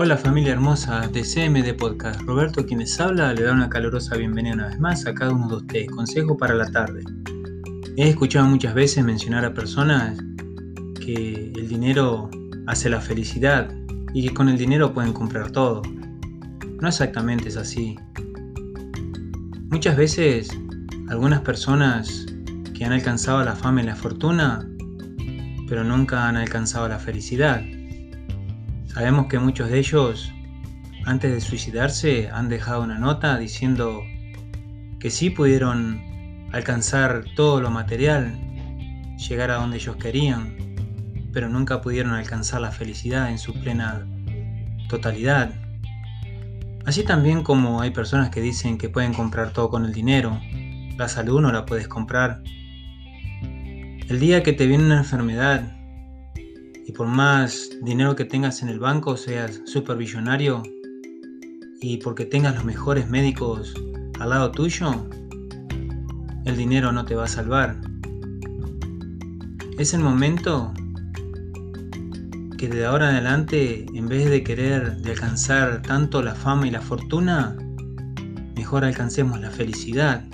Hola familia hermosa de CMD Podcast. Roberto quienes habla le da una calurosa bienvenida una vez más a cada uno de ustedes. Consejo para la tarde. He escuchado muchas veces mencionar a personas que el dinero hace la felicidad y que con el dinero pueden comprar todo. No exactamente es así. Muchas veces algunas personas que han alcanzado la fama y la fortuna, pero nunca han alcanzado la felicidad. Sabemos que muchos de ellos, antes de suicidarse, han dejado una nota diciendo que sí pudieron alcanzar todo lo material, llegar a donde ellos querían, pero nunca pudieron alcanzar la felicidad en su plena totalidad. Así también como hay personas que dicen que pueden comprar todo con el dinero, la salud no la puedes comprar. El día que te viene una enfermedad y por más dinero que tengas en el banco, seas supervisionario y porque tengas los mejores médicos al lado tuyo, el dinero no te va a salvar. Es el momento que de ahora en adelante, en vez de querer de alcanzar tanto la fama y la fortuna, mejor alcancemos la felicidad.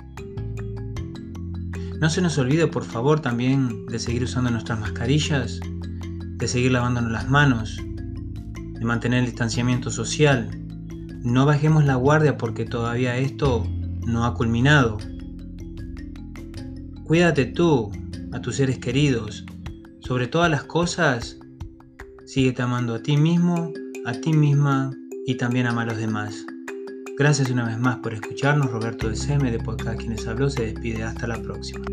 No se nos olvide por favor también de seguir usando nuestras mascarillas, de seguir lavándonos las manos, de mantener el distanciamiento social. No bajemos la guardia porque todavía esto no ha culminado. Cuídate tú, a tus seres queridos. Sobre todas las cosas, síguete amando a ti mismo, a ti misma y también ama a los demás. Gracias una vez más por escucharnos. Roberto de CM de Podcast Quienes Habló se despide. Hasta la próxima.